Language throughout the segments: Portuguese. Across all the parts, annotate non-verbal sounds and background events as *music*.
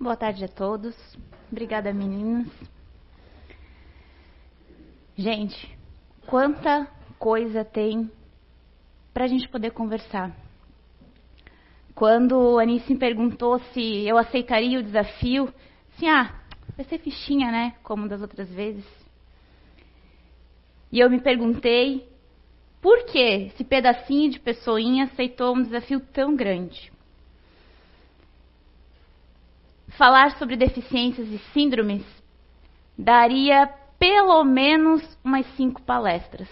Boa tarde a todos. Obrigada, meninas. Gente, quanta coisa tem para a gente poder conversar. Quando a Anice me perguntou se eu aceitaria o desafio, assim, ah, vai ser fichinha, né? Como das outras vezes. E eu me perguntei por que esse pedacinho de pessoinha aceitou um desafio tão grande. Falar sobre deficiências e síndromes daria pelo menos umas cinco palestras.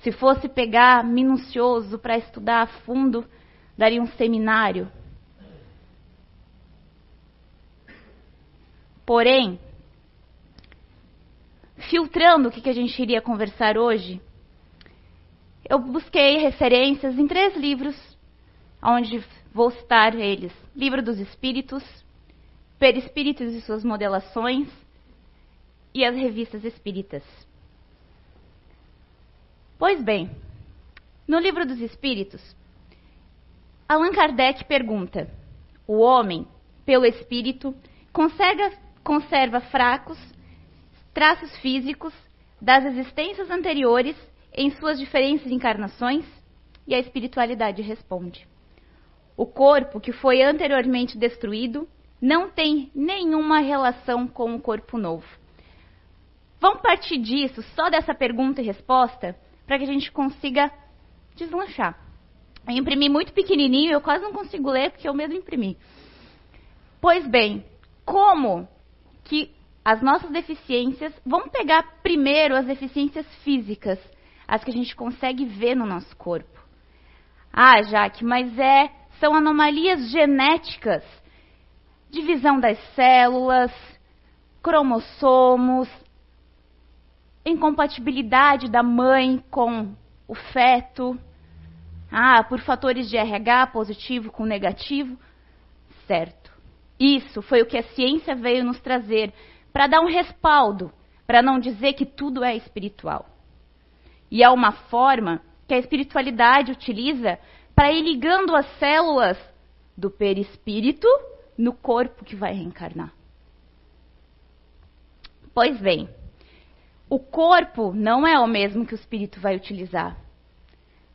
Se fosse pegar minucioso para estudar a fundo, daria um seminário. Porém, filtrando o que a gente iria conversar hoje, eu busquei referências em três livros, onde vou citar eles: Livro dos Espíritos, Perispíritos e suas modelações e as revistas espíritas. Pois bem, no Livro dos Espíritos, Allan Kardec pergunta: o homem, pelo espírito, conserva, conserva fracos traços físicos das existências anteriores em suas diferentes encarnações? E a espiritualidade responde: o corpo que foi anteriormente destruído não tem nenhuma relação com o corpo novo. Vamos partir disso, só dessa pergunta e resposta, para que a gente consiga deslanchar. Eu imprimi muito pequenininho, eu quase não consigo ler porque eu mesmo imprimi. Pois bem, como que as nossas deficiências, vamos pegar primeiro as deficiências físicas, as que a gente consegue ver no nosso corpo. Ah, Jaque, mas é, são anomalias genéticas, divisão das células, cromossomos, incompatibilidade da mãe com o feto, ah, por fatores de RH positivo com negativo, certo. Isso foi o que a ciência veio nos trazer para dar um respaldo, para não dizer que tudo é espiritual. E é uma forma que a espiritualidade utiliza para ir ligando as células do perispírito no corpo que vai reencarnar. Pois bem, o corpo não é o mesmo que o espírito vai utilizar.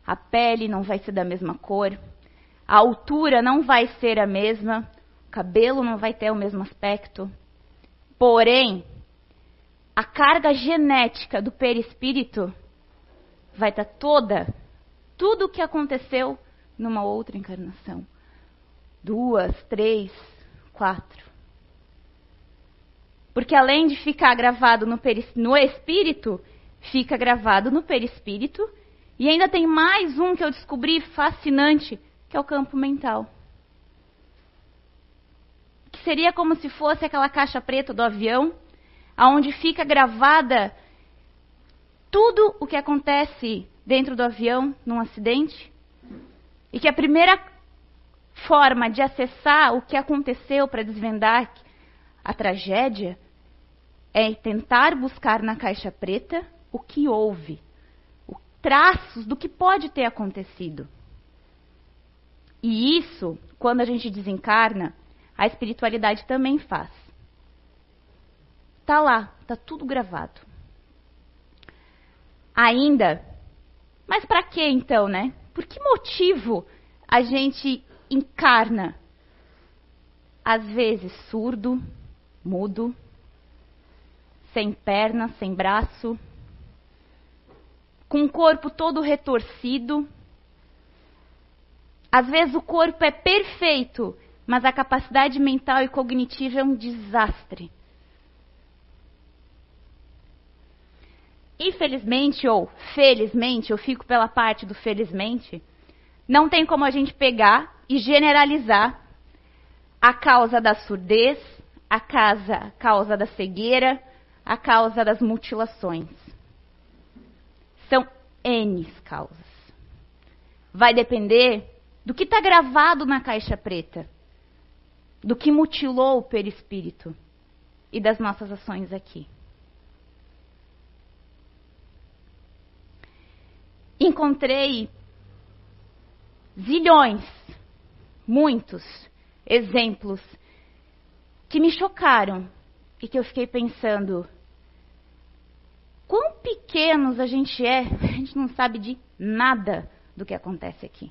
A pele não vai ser da mesma cor, a altura não vai ser a mesma, o cabelo não vai ter o mesmo aspecto. Porém, a carga genética do perispírito vai estar toda, tudo o que aconteceu numa outra encarnação. Duas, três, quatro. Porque além de ficar gravado no, no espírito, fica gravado no perispírito. E ainda tem mais um que eu descobri fascinante, que é o campo mental. Que seria como se fosse aquela caixa preta do avião, aonde fica gravada tudo o que acontece dentro do avião num acidente. E que a primeira forma de acessar o que aconteceu para desvendar a tragédia é tentar buscar na caixa preta o que houve, os traços do que pode ter acontecido. E isso, quando a gente desencarna, a espiritualidade também faz. Tá lá, tá tudo gravado. Ainda, mas para que então, né? Por que motivo a gente encarna? Às vezes surdo, mudo, sem perna, sem braço, com o corpo todo retorcido. Às vezes o corpo é perfeito, mas a capacidade mental e cognitiva é um desastre. Infelizmente ou felizmente, eu fico pela parte do felizmente, não tem como a gente pegar e generalizar a causa da surdez, a causa, a causa da cegueira, a causa das mutilações. São N causas. Vai depender do que está gravado na caixa preta, do que mutilou o perispírito e das nossas ações aqui. Encontrei zilhões, muitos exemplos que me chocaram e que eu fiquei pensando: quão pequenos a gente é, *laughs* a gente não sabe de nada do que acontece aqui.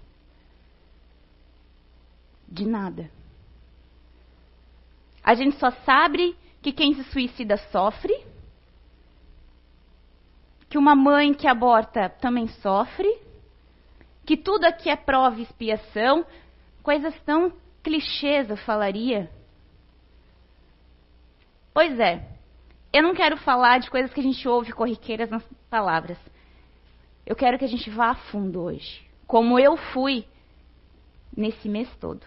De nada. A gente só sabe que quem se suicida sofre, que uma mãe que aborta também sofre, que tudo aqui é prova e expiação, coisas tão clichês eu falaria. Pois é, eu não quero falar de coisas que a gente ouve corriqueiras nas palavras. Eu quero que a gente vá a fundo hoje, como eu fui nesse mês todo.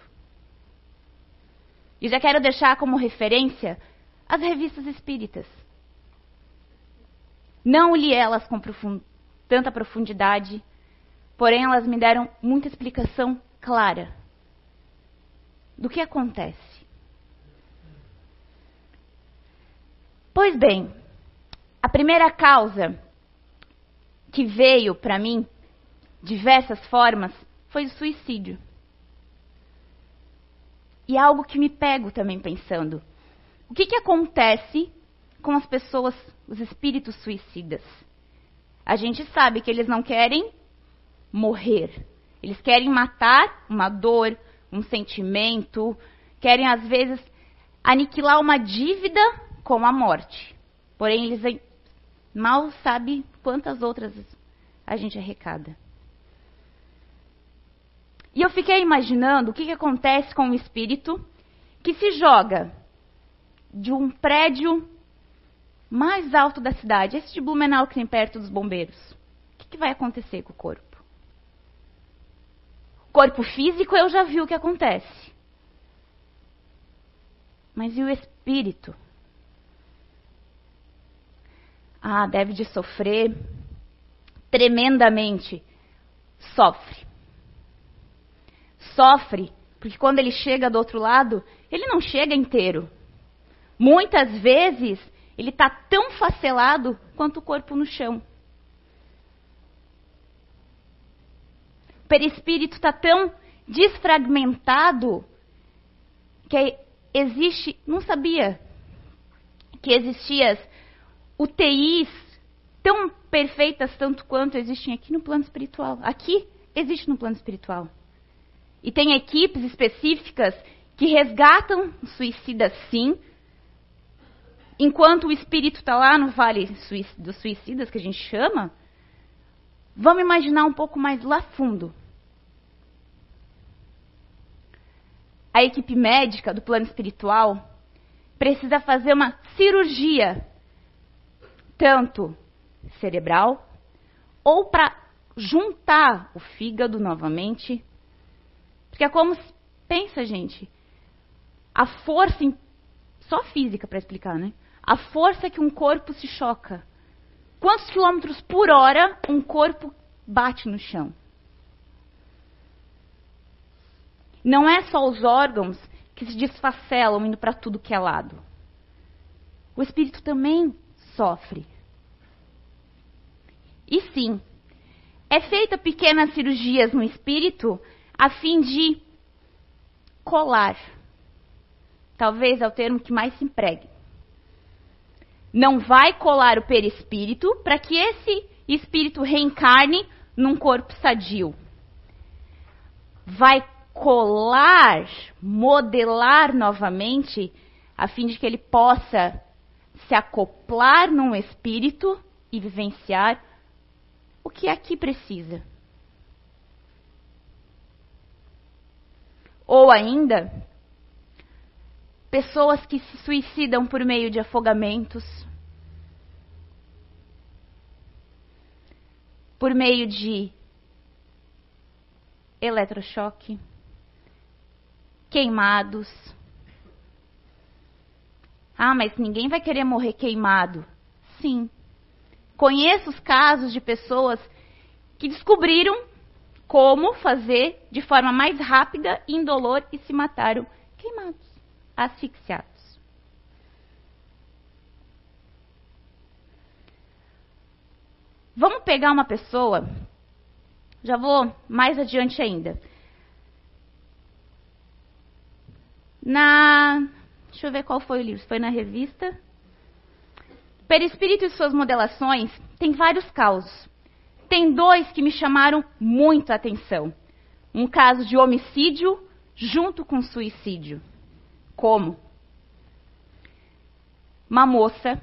E já quero deixar como referência as revistas espíritas. Não li elas com profund... tanta profundidade, porém elas me deram muita explicação clara do que acontece. Pois bem, a primeira causa que veio para mim, diversas formas, foi o suicídio. E é algo que me pego também pensando. O que, que acontece com as pessoas, os espíritos suicidas? A gente sabe que eles não querem morrer. Eles querem matar uma dor, um sentimento, querem às vezes aniquilar uma dívida como a morte. Porém, eles mal sabem quantas outras a gente arrecada. E eu fiquei imaginando o que, que acontece com um espírito que se joga de um prédio mais alto da cidade, esse de Blumenau que tem perto dos bombeiros. O que, que vai acontecer com o corpo? O corpo físico eu já vi o que acontece. Mas e o espírito? Ah, deve de sofrer tremendamente. Sofre. Sofre, porque quando ele chega do outro lado, ele não chega inteiro. Muitas vezes, ele está tão facelado quanto o corpo no chão. O perispírito está tão desfragmentado que existe, não sabia que existia UTIs tão perfeitas tanto quanto existem aqui no plano espiritual. Aqui existe no plano espiritual. E tem equipes específicas que resgatam suicidas sim, enquanto o espírito está lá no vale dos suicidas, que a gente chama. Vamos imaginar um pouco mais lá fundo. A equipe médica do plano espiritual precisa fazer uma cirurgia tanto cerebral, ou para juntar o fígado novamente. Porque é como. Pensa, gente. A força. Só física para explicar, né? A força que um corpo se choca. Quantos quilômetros por hora um corpo bate no chão? Não é só os órgãos que se desfacelam indo para tudo que é lado. O espírito também sofre. E sim, é feita pequenas cirurgias no espírito a fim de colar. Talvez é o termo que mais se empregue. Não vai colar o perispírito para que esse espírito reencarne num corpo sadio. Vai colar, modelar novamente, a fim de que ele possa se acoplar num espírito e vivenciar o que aqui precisa. Ou ainda, pessoas que se suicidam por meio de afogamentos, por meio de eletrochoque, queimados, ah, mas ninguém vai querer morrer queimado. Sim. Conheço os casos de pessoas que descobriram como fazer de forma mais rápida indolor e se mataram queimados, asfixiados. Vamos pegar uma pessoa, já vou mais adiante ainda. Na Deixa eu ver qual foi o livro. Foi na revista. Perispírito e suas modelações tem vários casos. Tem dois que me chamaram muito a atenção. Um caso de homicídio junto com suicídio. Como? Uma moça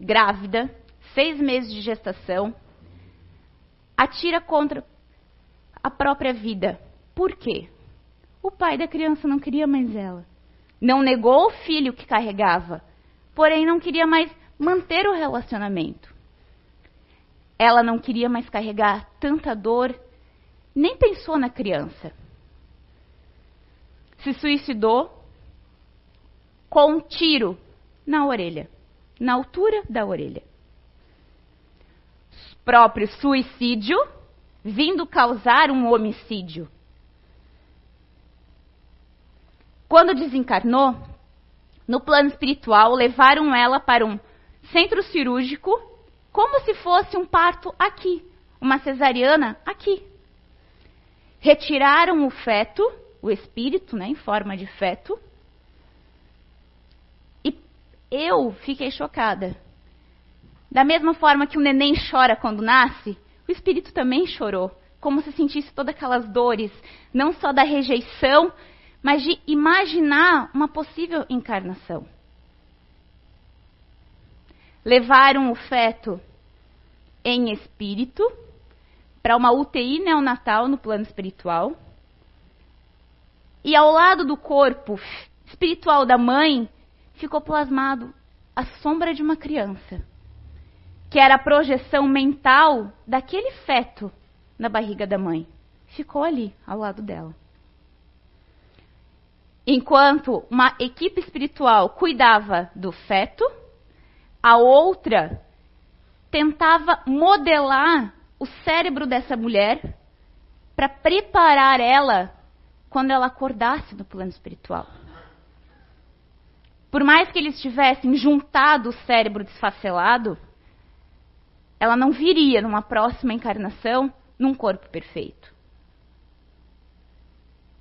grávida, seis meses de gestação, atira contra a própria vida. Por quê? O pai da criança não queria mais ela. Não negou o filho que carregava, porém não queria mais manter o relacionamento. Ela não queria mais carregar tanta dor, nem pensou na criança. Se suicidou com um tiro na orelha, na altura da orelha. Próprio suicídio vindo causar um homicídio. Quando desencarnou, no plano espiritual, levaram ela para um centro cirúrgico, como se fosse um parto aqui, uma cesariana aqui. Retiraram o feto, o espírito, né, em forma de feto. Eu fiquei chocada. Da mesma forma que o neném chora quando nasce, o espírito também chorou, como se sentisse todas aquelas dores, não só da rejeição, mas de imaginar uma possível encarnação. Levaram o feto em espírito para uma UTI neonatal no plano espiritual. E ao lado do corpo espiritual da mãe ficou plasmado a sombra de uma criança que era a projeção mental daquele feto na barriga da mãe. Ficou ali, ao lado dela. Enquanto uma equipe espiritual cuidava do feto, a outra tentava modelar o cérebro dessa mulher para preparar ela quando ela acordasse no plano espiritual. Por mais que eles tivessem juntado o cérebro desfacelado, ela não viria numa próxima encarnação num corpo perfeito.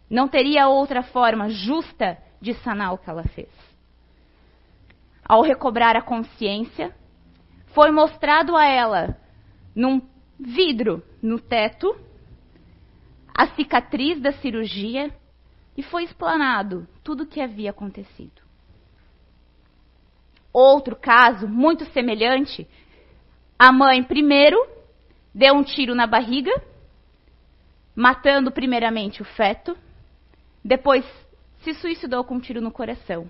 Não teria outra forma justa de sanar o que ela fez. Ao recobrar a consciência, foi mostrado a ela, num vidro no teto, a cicatriz da cirurgia e foi explanado tudo o que havia acontecido. Outro caso muito semelhante a mãe, primeiro, deu um tiro na barriga, matando primeiramente o feto, depois se suicidou com um tiro no coração.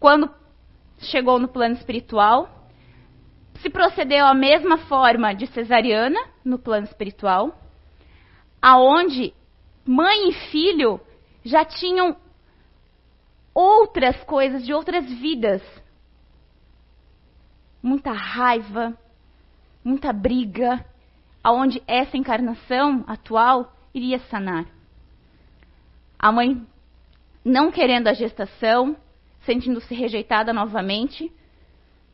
Quando chegou no plano espiritual, se procedeu a mesma forma de cesariana no plano espiritual, aonde mãe e filho já tinham outras coisas de outras vidas muita raiva, muita briga, aonde essa encarnação atual iria sanar. A mãe não querendo a gestação, sentindo-se rejeitada novamente,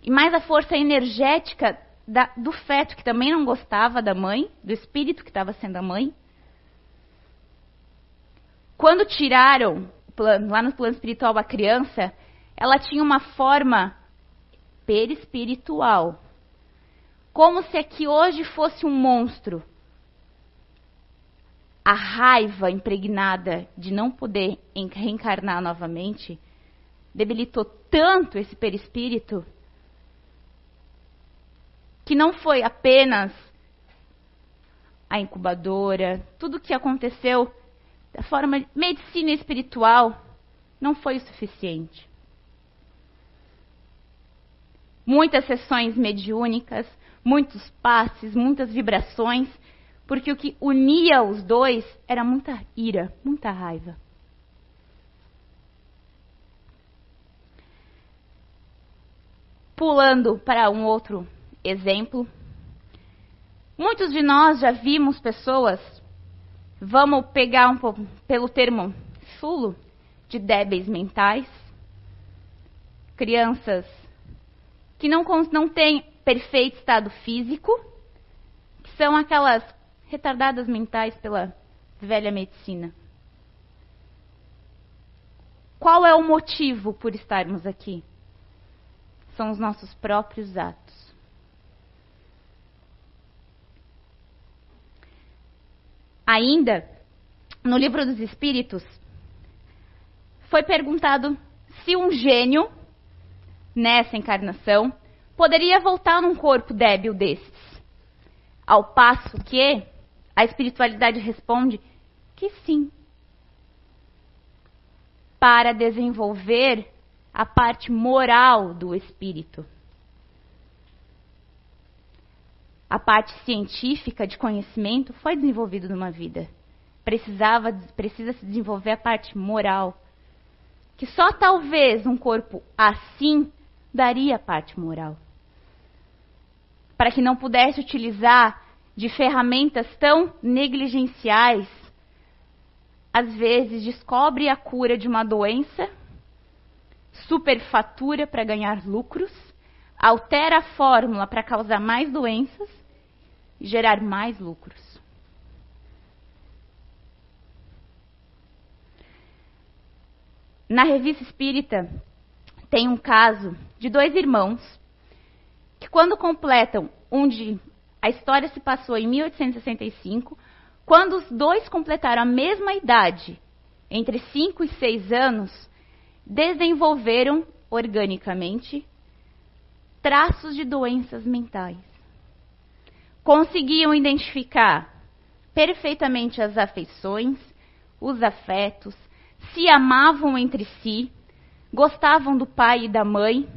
e mais a força energética da, do feto, que também não gostava da mãe, do espírito que estava sendo a mãe. Quando tiraram lá no plano espiritual a criança, ela tinha uma forma perispiritual. Como se aqui hoje fosse um monstro. A raiva impregnada de não poder reencarnar novamente debilitou tanto esse perispírito que não foi apenas a incubadora, tudo o que aconteceu da forma medicina espiritual não foi o suficiente muitas sessões mediúnicas, muitos passes, muitas vibrações, porque o que unia os dois era muita ira, muita raiva. Pulando para um outro exemplo, muitos de nós já vimos pessoas, vamos pegar um pouco pelo termo sulo, de débeis mentais, crianças que não, não têm perfeito estado físico, que são aquelas retardadas mentais pela velha medicina. Qual é o motivo por estarmos aqui? São os nossos próprios atos. Ainda, no livro dos Espíritos, foi perguntado se um gênio, nessa encarnação, poderia voltar num corpo débil desses. Ao passo que a espiritualidade responde que sim. Para desenvolver a parte moral do espírito. A parte científica de conhecimento foi desenvolvida numa vida. Precisava, precisa se desenvolver a parte moral. Que só talvez um corpo assim daria a parte moral. Para que não pudesse utilizar de ferramentas tão negligenciais, às vezes descobre a cura de uma doença, superfatura para ganhar lucros, altera a fórmula para causar mais doenças e gerar mais lucros. Na revista Espírita tem um caso de dois irmãos que, quando completam um de. A história se passou em 1865, quando os dois completaram a mesma idade, entre 5 e 6 anos, desenvolveram organicamente traços de doenças mentais. Conseguiam identificar perfeitamente as afeições, os afetos, se amavam entre si, gostavam do pai e da mãe,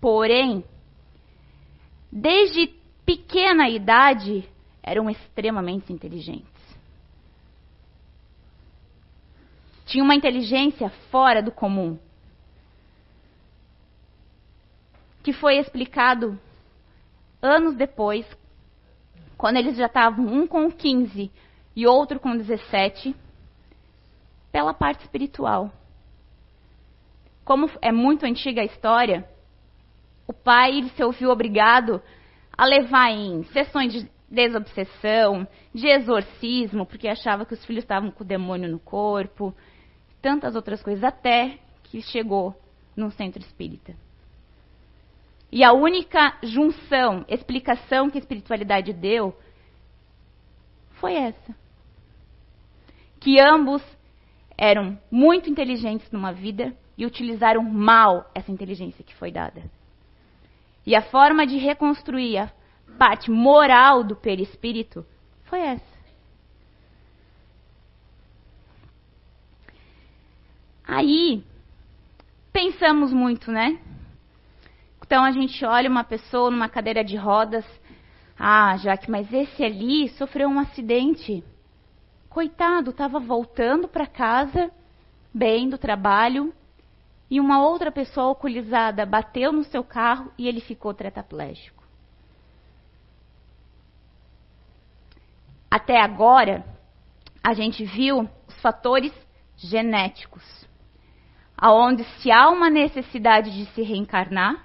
porém, desde pequena idade, eram extremamente inteligentes. Tinham uma inteligência fora do comum. Que foi explicado anos depois, quando eles já estavam um com 15 e outro com 17, pela parte espiritual. Como é muito antiga a história, o pai se ouviu obrigado a levar em sessões de desobsessão, de exorcismo, porque achava que os filhos estavam com o demônio no corpo, tantas outras coisas, até que chegou num centro espírita. E a única junção, explicação que a espiritualidade deu foi essa. Que ambos eram muito inteligentes numa vida e utilizaram mal essa inteligência que foi dada. E a forma de reconstruir a parte moral do perispírito foi essa. Aí, pensamos muito, né? Então a gente olha uma pessoa numa cadeira de rodas. Ah, Jaque, mas esse ali sofreu um acidente. Coitado, estava voltando para casa, bem do trabalho, e uma outra pessoa alcoolizada bateu no seu carro e ele ficou tetraplégico. Até agora, a gente viu os fatores genéticos, aonde se há uma necessidade de se reencarnar,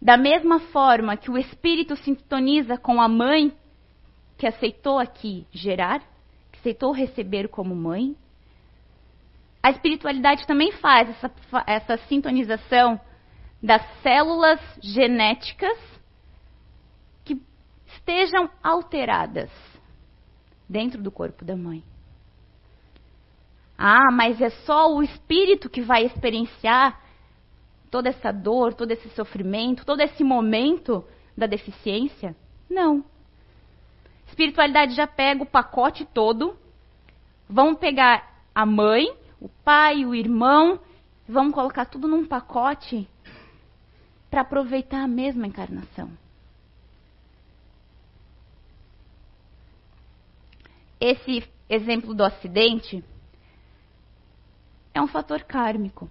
da mesma forma que o espírito sintoniza com a mãe que aceitou aqui gerar, aceitou receber como mãe. A espiritualidade também faz essa, essa sintonização das células genéticas que estejam alteradas dentro do corpo da mãe. Ah, mas é só o espírito que vai experienciar toda essa dor, todo esse sofrimento, todo esse momento da deficiência? Não. Espiritualidade já pega o pacote todo, vão pegar a mãe, o pai, o irmão, vão colocar tudo num pacote para aproveitar a mesma encarnação. Esse exemplo do acidente é um fator kármico.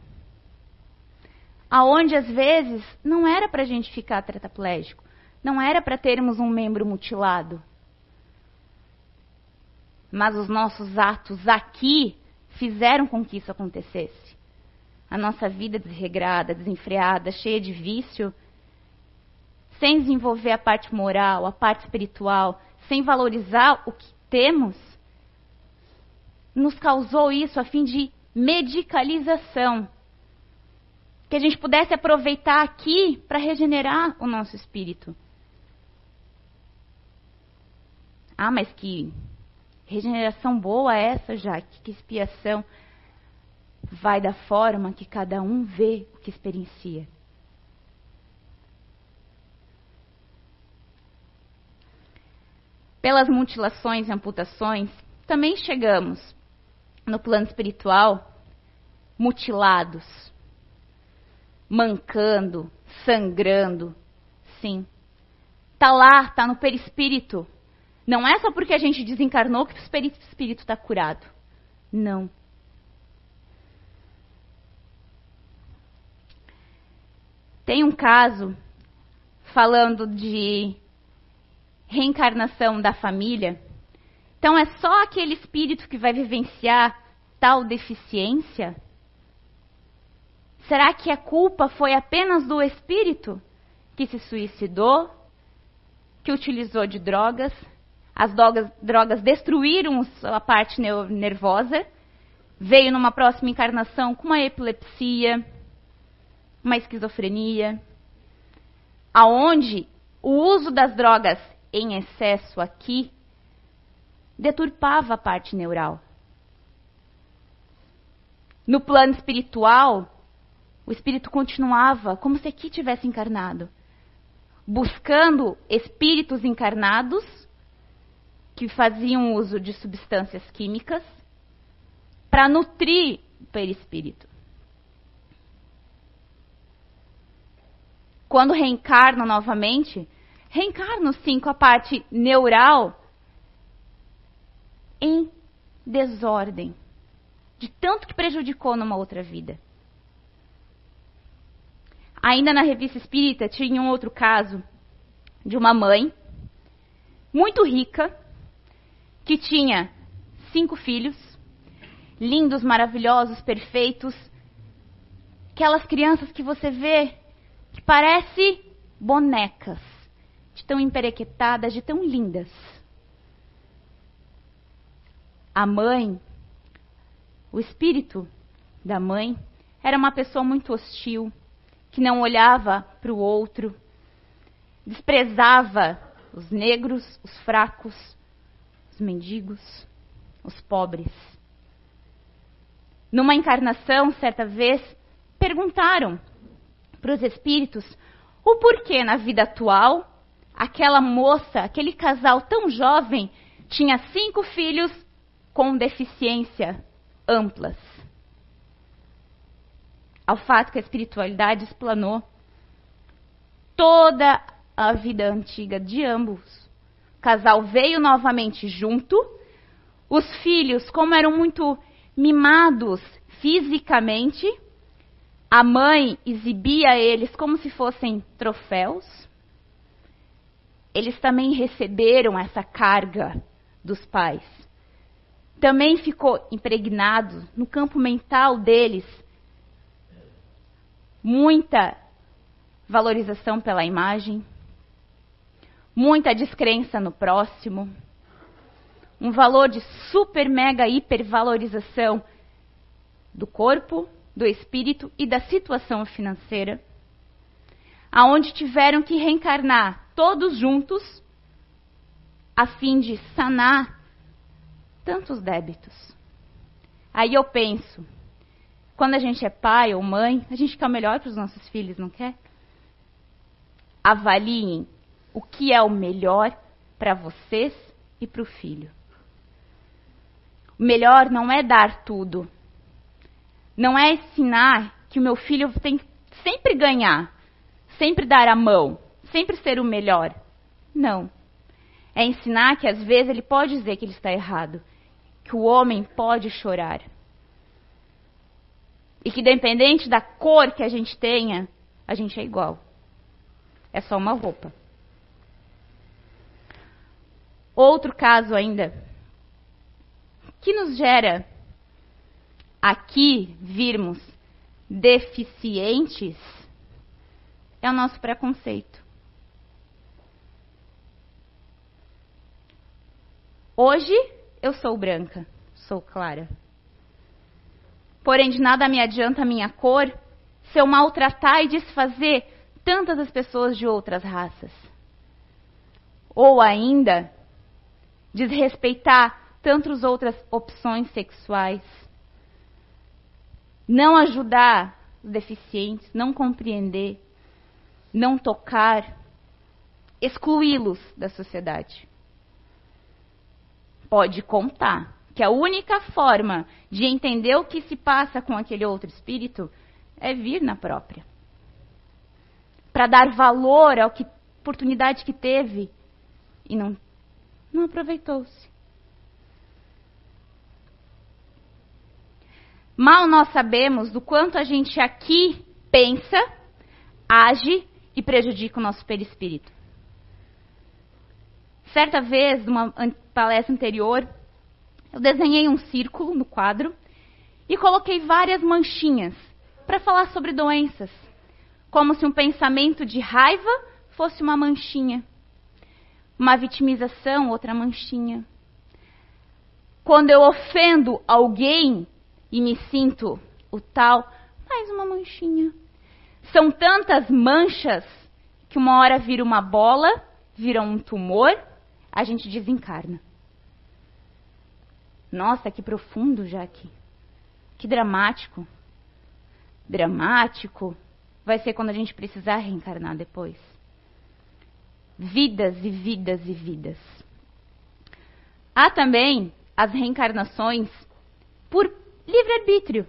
Aonde às vezes não era para a gente ficar tetraplégico, não era para termos um membro mutilado, mas os nossos atos aqui fizeram com que isso acontecesse. A nossa vida desregrada, desenfreada, cheia de vício, sem desenvolver a parte moral, a parte espiritual, sem valorizar o que temos, nos causou isso a fim de medicalização. Que a gente pudesse aproveitar aqui para regenerar o nosso espírito. Ah, mas que regeneração boa é essa, Jaque? Que expiação vai da forma que cada um vê o que experiencia. Pelas mutilações e amputações, também chegamos no plano espiritual mutilados, mancando, sangrando. Sim. Tá lá, tá no perispírito. Não é só porque a gente desencarnou que o perispírito está curado. Não. Tem um caso falando de reencarnação da família. Então é só aquele espírito que vai vivenciar tal deficiência? Será que a culpa foi apenas do espírito que se suicidou, que utilizou de drogas? As drogas, drogas destruíram a parte nervosa, veio numa próxima encarnação com uma epilepsia, uma esquizofrenia, aonde o uso das drogas em excesso aqui deturpava a parte neural. No plano espiritual, o espírito continuava como se aqui tivesse encarnado, buscando espíritos encarnados que faziam uso de substâncias químicas para nutrir o perispírito. quando reencarnam novamente, reencarnam sim com a parte neural em desordem, de tanto que prejudicou numa outra vida. Ainda na revista espírita tinha um outro caso de uma mãe muito rica que tinha cinco filhos, lindos, maravilhosos, perfeitos, aquelas crianças que você vê que parece bonecas, de tão emperequetadas, de tão lindas. A mãe, o espírito da mãe, era uma pessoa muito hostil, que não olhava para o outro, desprezava os negros, os fracos, os mendigos, os pobres. Numa encarnação, certa vez, perguntaram para os espíritos o porquê na vida atual aquela moça, aquele casal tão jovem, tinha cinco filhos com deficiência amplas. Ao fato que a espiritualidade explanou toda a vida antiga de ambos. O casal veio novamente junto. Os filhos, como eram muito mimados fisicamente, a mãe exibia eles como se fossem troféus. Eles também receberam essa carga dos pais. Também ficou impregnado no campo mental deles muita valorização pela imagem, muita descrença no próximo, um valor de super mega hipervalorização do corpo do espírito e da situação financeira, aonde tiveram que reencarnar todos juntos a fim de sanar tantos débitos. Aí eu penso, quando a gente é pai ou mãe, a gente quer o melhor para os nossos filhos, não quer? Avaliem o que é o melhor para vocês e para o filho. O melhor não é dar tudo, não é ensinar que o meu filho tem que sempre ganhar, sempre dar a mão, sempre ser o melhor. Não. É ensinar que às vezes ele pode dizer que ele está errado, que o homem pode chorar. E que, independente da cor que a gente tenha, a gente é igual. É só uma roupa. Outro caso ainda que nos gera aqui virmos deficientes é o nosso preconceito. Hoje eu sou branca, sou clara. Porém, de nada me adianta a minha cor se eu maltratar e desfazer tantas as pessoas de outras raças. Ou ainda, desrespeitar tantas outras opções sexuais. Não ajudar os deficientes, não compreender, não tocar, excluí-los da sociedade. Pode contar que a única forma de entender o que se passa com aquele outro espírito é vir na própria. Para dar valor à oportunidade que teve e não, não aproveitou-se. Mal nós sabemos do quanto a gente aqui pensa, age e prejudica o nosso perispírito. Certa vez, numa palestra anterior, eu desenhei um círculo no quadro e coloquei várias manchinhas para falar sobre doenças, como se um pensamento de raiva fosse uma manchinha, uma vitimização, outra manchinha. Quando eu ofendo alguém e me sinto o tal, mais uma manchinha. São tantas manchas que uma hora vira uma bola, vira um tumor, a gente desencarna. Nossa, que profundo, Jaque. Que dramático. Dramático vai ser quando a gente precisar reencarnar depois. Vidas e vidas e vidas. Há também as reencarnações por livre-arbítrio.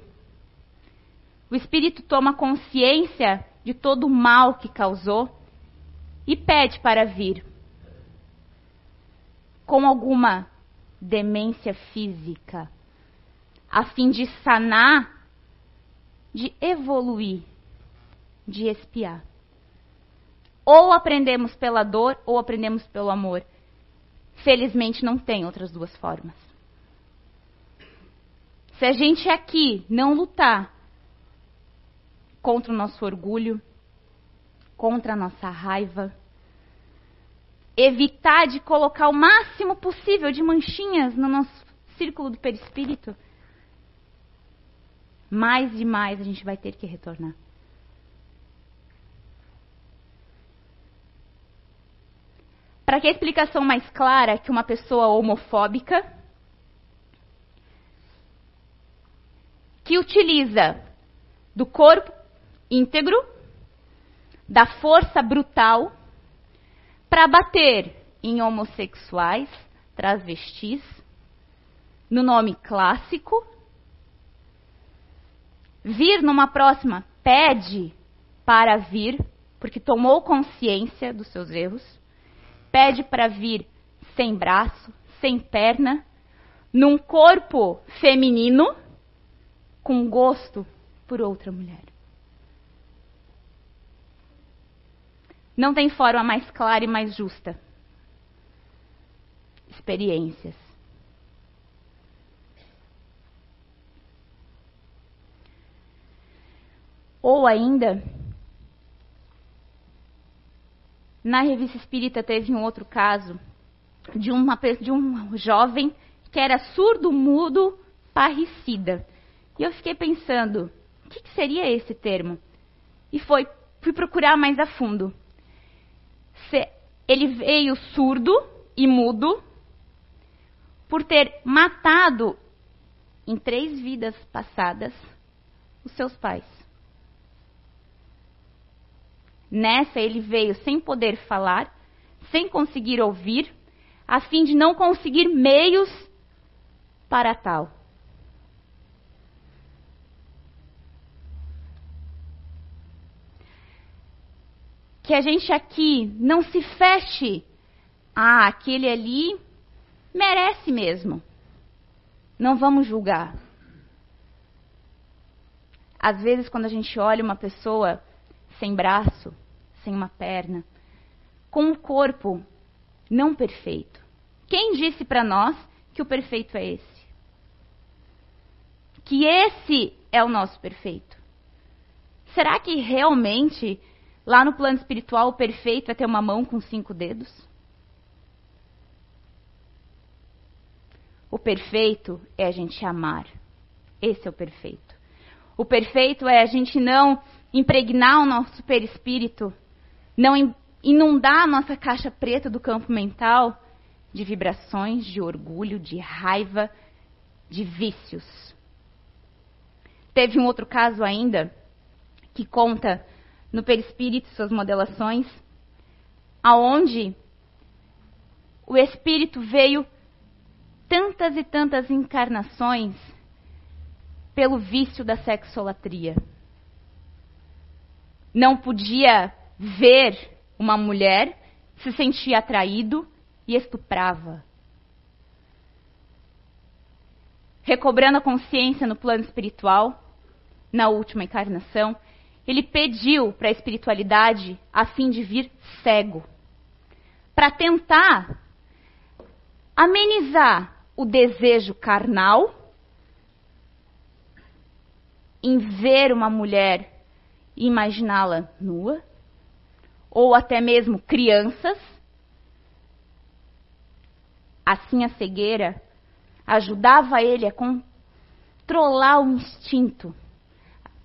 O espírito toma consciência de todo o mal que causou e pede para vir com alguma demência física, a fim de sanar, de evoluir, de espiar. Ou aprendemos pela dor ou aprendemos pelo amor. Felizmente não tem outras duas formas. Se a gente aqui não lutar contra o nosso orgulho, contra a nossa raiva, evitar de colocar o máximo possível de manchinhas no nosso círculo do perispírito, mais e mais a gente vai ter que retornar. Para que a explicação mais clara que uma pessoa homofóbica que utiliza do corpo íntegro, da força brutal para bater em homossexuais, travestis, no nome clássico. Vir numa próxima pede para vir, porque tomou consciência dos seus erros. Pede para vir sem braço, sem perna, num corpo feminino, com gosto por outra mulher. Não tem forma mais clara e mais justa. Experiências. Ou ainda, na revista espírita teve um outro caso de, uma, de um jovem que era surdo-mudo parricida. E eu fiquei pensando, o que, que seria esse termo? E foi, fui procurar mais a fundo ele veio surdo e mudo por ter matado em três vidas passadas os seus pais. Nessa ele veio sem poder falar, sem conseguir ouvir, a fim de não conseguir meios para tal. Que a gente aqui não se feche. Ah, aquele ali merece mesmo. Não vamos julgar. Às vezes, quando a gente olha uma pessoa sem braço, sem uma perna, com um corpo não perfeito, quem disse para nós que o perfeito é esse? Que esse é o nosso perfeito? Será que realmente Lá no plano espiritual, o perfeito é ter uma mão com cinco dedos? O perfeito é a gente amar. Esse é o perfeito. O perfeito é a gente não impregnar o nosso perispírito, não inundar a nossa caixa preta do campo mental de vibrações, de orgulho, de raiva, de vícios. Teve um outro caso ainda que conta no perispírito suas modelações, aonde o espírito veio tantas e tantas encarnações pelo vício da sexolatria. Não podia ver uma mulher, se sentia atraído e estuprava. Recobrando a consciência no plano espiritual, na última encarnação, ele pediu para a espiritualidade a fim de vir cego, para tentar amenizar o desejo carnal em ver uma mulher e imaginá-la nua, ou até mesmo crianças. Assim a cegueira ajudava ele a controlar o instinto.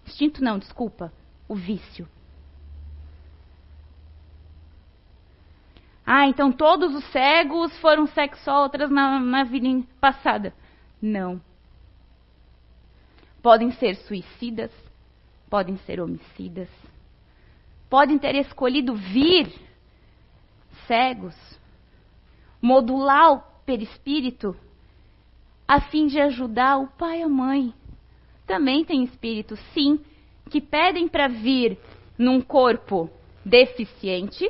Instinto não, desculpa, o vício. Ah, então todos os cegos foram sexólatras na, na vida passada. Não. Podem ser suicidas, podem ser homicidas, podem ter escolhido vir cegos, modular o perispírito a fim de ajudar o pai e a mãe. Também tem espíritos, sim, que pedem para vir num corpo deficiente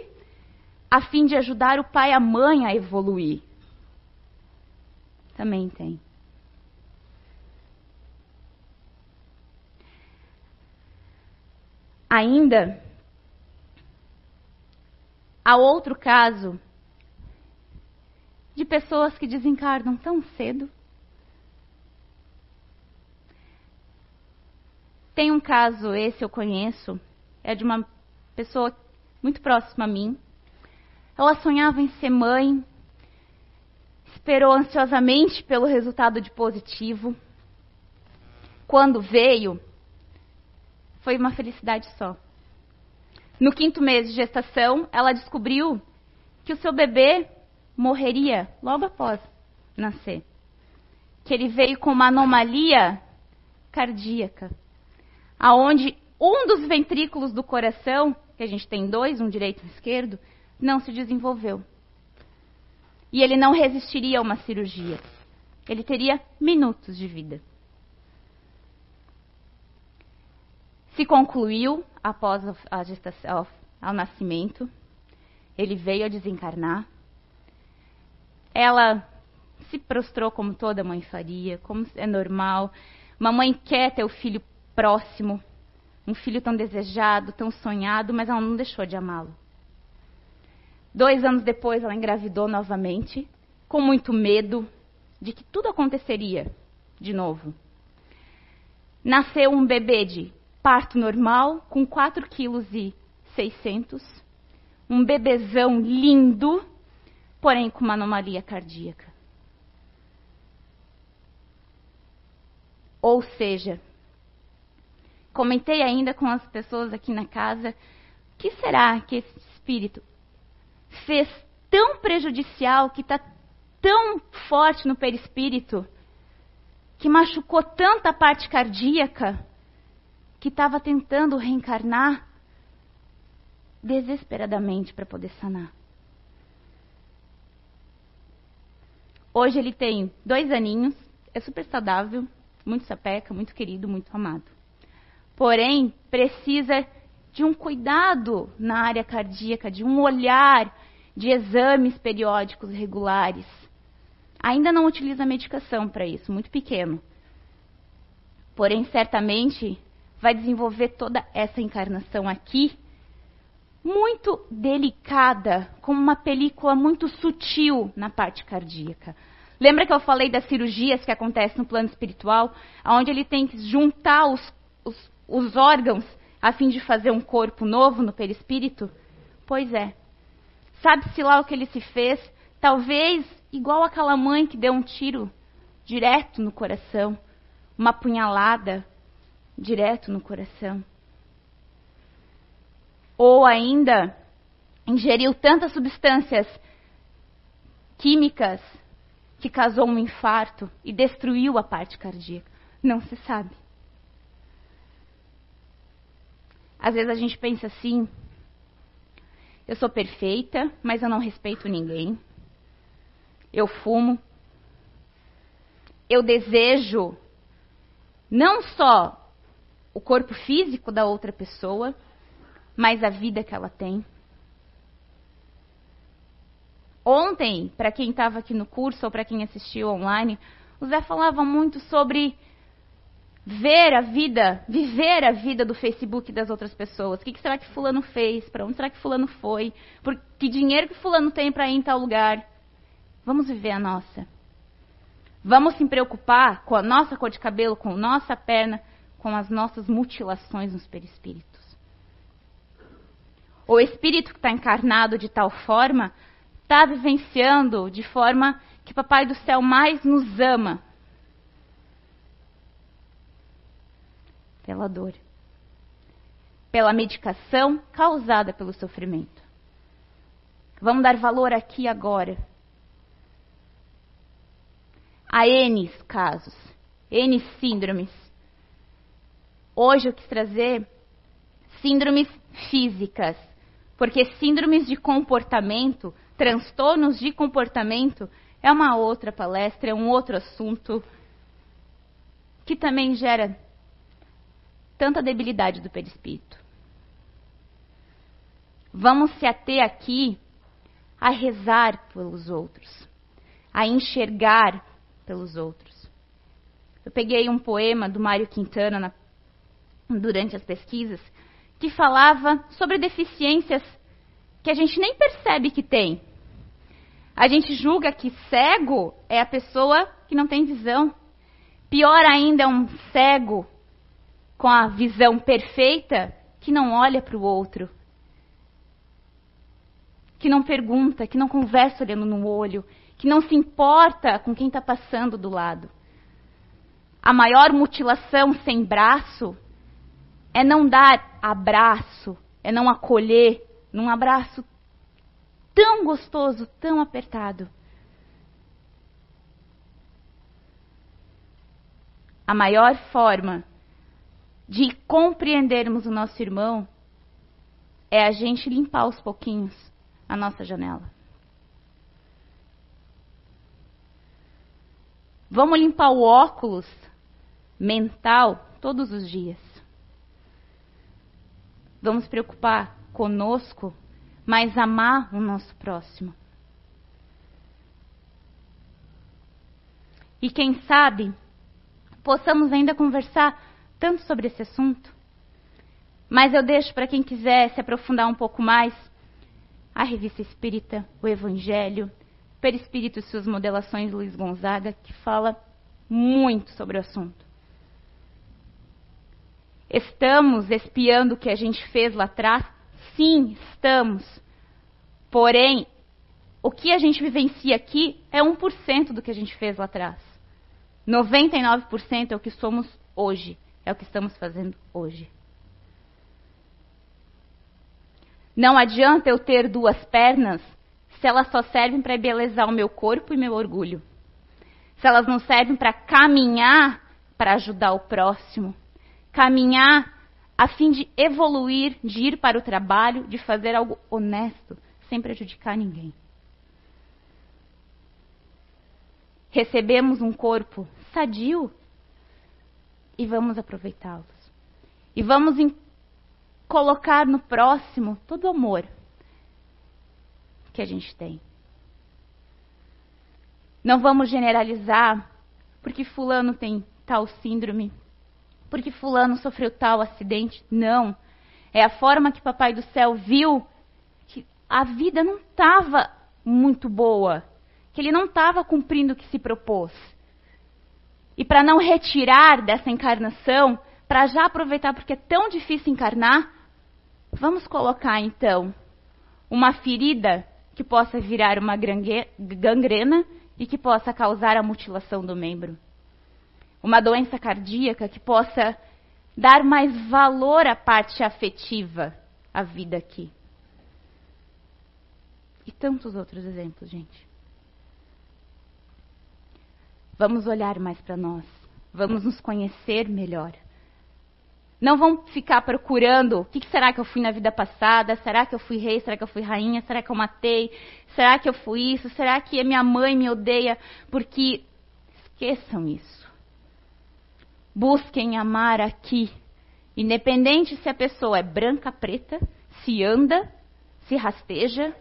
a fim de ajudar o pai e a mãe a evoluir. Também tem. Ainda há outro caso de pessoas que desencarnam tão cedo. Tem um caso, esse eu conheço, é de uma pessoa muito próxima a mim. Ela sonhava em ser mãe, esperou ansiosamente pelo resultado de positivo. Quando veio, foi uma felicidade só. No quinto mês de gestação, ela descobriu que o seu bebê morreria logo após nascer. Que ele veio com uma anomalia cardíaca, aonde um dos ventrículos do coração, que a gente tem dois, um direito e um esquerdo, não se desenvolveu. E ele não resistiria a uma cirurgia. Ele teria minutos de vida. Se concluiu após a gestação, ao nascimento. Ele veio a desencarnar. Ela se prostrou como toda mãe faria, como é normal. Uma mãe quer ter o filho próximo, um filho tão desejado, tão sonhado, mas ela não deixou de amá-lo. Dois anos depois, ela engravidou novamente, com muito medo de que tudo aconteceria de novo. Nasceu um bebê de parto normal, com 4 quilos e 600, um bebezão lindo, porém com uma anomalia cardíaca. Ou seja, comentei ainda com as pessoas aqui na casa, o que será que esse espírito fez tão prejudicial, que está tão forte no perispírito, que machucou tanta parte cardíaca, que estava tentando reencarnar desesperadamente para poder sanar. Hoje ele tem dois aninhos, é super saudável, muito sapeca, muito querido, muito amado. Porém, precisa de um cuidado na área cardíaca, de um olhar, de exames periódicos regulares. Ainda não utiliza medicação para isso, muito pequeno. Porém, certamente vai desenvolver toda essa encarnação aqui muito delicada, como uma película muito sutil na parte cardíaca. Lembra que eu falei das cirurgias que acontecem no plano espiritual, onde ele tem que juntar os, os, os órgãos a fim de fazer um corpo novo no perispírito? Pois é. Sabe-se lá o que ele se fez? Talvez igual aquela mãe que deu um tiro direto no coração, uma punhalada, direto no coração. Ou ainda ingeriu tantas substâncias químicas que causou um infarto e destruiu a parte cardíaca. Não se sabe. Às vezes a gente pensa assim: eu sou perfeita, mas eu não respeito ninguém. Eu fumo. Eu desejo não só o corpo físico da outra pessoa, mas a vida que ela tem. Ontem, para quem estava aqui no curso ou para quem assistiu online, o Zé falava muito sobre ver a vida, viver a vida do Facebook das outras pessoas. O que, que será que fulano fez? Para onde será que fulano foi? Por que dinheiro que fulano tem para ir em tal lugar? Vamos viver a nossa. Vamos se preocupar com a nossa cor de cabelo, com a nossa perna, com as nossas mutilações nos perispíritos. O espírito que está encarnado de tal forma está vivenciando de forma que Papai do Céu mais nos ama, pela dor, pela medicação causada pelo sofrimento. Vamos dar valor aqui agora. Há N casos, N síndromes. Hoje eu quis trazer síndromes físicas, porque síndromes de comportamento, transtornos de comportamento, é uma outra palestra, é um outro assunto que também gera tanta debilidade do perispírito. Vamos se ater aqui a rezar pelos outros, a enxergar pelos outros. Eu peguei um poema do Mário Quintana na, durante as pesquisas que falava sobre deficiências que a gente nem percebe que tem. A gente julga que cego é a pessoa que não tem visão. Pior ainda é um cego com a visão perfeita que não olha para o outro, que não pergunta, que não conversa olhando no olho, que não se importa com quem está passando do lado. A maior mutilação sem braço é não dar abraço, é não acolher num abraço tão gostoso, tão apertado. A maior forma de compreendermos o nosso irmão é a gente limpar aos pouquinhos a nossa janela. Vamos limpar o óculos mental todos os dias. Vamos preocupar conosco, mas amar o nosso próximo. E quem sabe possamos ainda conversar tanto sobre esse assunto. Mas eu deixo para quem quiser se aprofundar um pouco mais a Revista Espírita, o Evangelho, Perispírito e suas modelações Luiz Gonzaga, que fala muito sobre o assunto. Estamos espiando o que a gente fez lá atrás? Sim, estamos. Porém, o que a gente vivencia aqui é 1% do que a gente fez lá atrás. 99% é o que somos hoje. É o que estamos fazendo hoje. Não adianta eu ter duas pernas se elas só servem para embelezar o meu corpo e meu orgulho. Se elas não servem para caminhar para ajudar o próximo. Caminhar a fim de evoluir, de ir para o trabalho, de fazer algo honesto, sem prejudicar ninguém. Recebemos um corpo sadio e vamos aproveitá-los. E vamos colocar no próximo todo o amor que a gente tem. Não vamos generalizar porque fulano tem tal síndrome, porque fulano sofreu tal acidente. Não. É a forma que Papai do Céu viu que a vida não estava muito boa, que ele não estava cumprindo o que se propôs. E para não retirar dessa encarnação, para já aproveitar porque é tão difícil encarnar, vamos colocar então uma ferida que possa virar uma gangrena e que possa causar a mutilação do membro. Uma doença cardíaca que possa dar mais valor à parte afetiva, à vida aqui. E tantos outros exemplos, gente. Vamos olhar mais para nós. Vamos nos conhecer melhor. Não vão ficar procurando o que, será que eu fui na vida passada? Será que eu fui rei? Será que eu fui rainha? Será que eu matei? Será que eu fui isso? Será que minha mãe me odeia? Porque esqueçam isso. Busquem amar aqui, independente se a pessoa é branca, preta, se anda, se rasteja,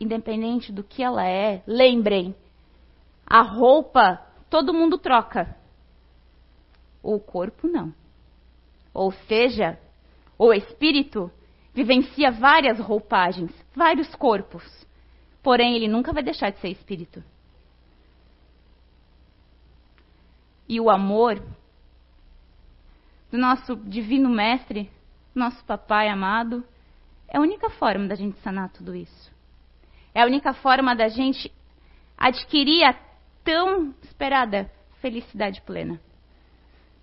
independente do que ela é, lembrem, a roupa todo mundo troca. O corpo não. Ou seja, o espírito vivencia várias roupagens, vários corpos. Porém, ele nunca vai deixar de ser espírito. E o amor do nosso divino mestre, nosso papai amado, é a única forma da gente sanar tudo isso. É a única forma da gente adquirir a tão esperada felicidade plena.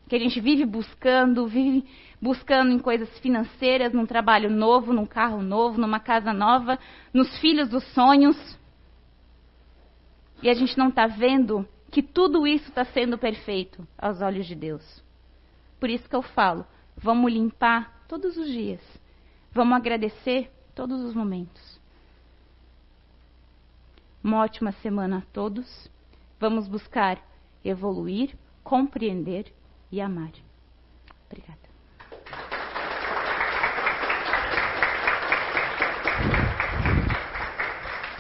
Que a gente vive buscando, vive buscando em coisas financeiras, num trabalho novo, num carro novo, numa casa nova, nos filhos dos sonhos. E a gente não está vendo que tudo isso está sendo perfeito aos olhos de Deus. Por isso que eu falo, vamos limpar todos os dias. Vamos agradecer todos os momentos. Uma ótima semana a todos. Vamos buscar evoluir, compreender e amar. Obrigada.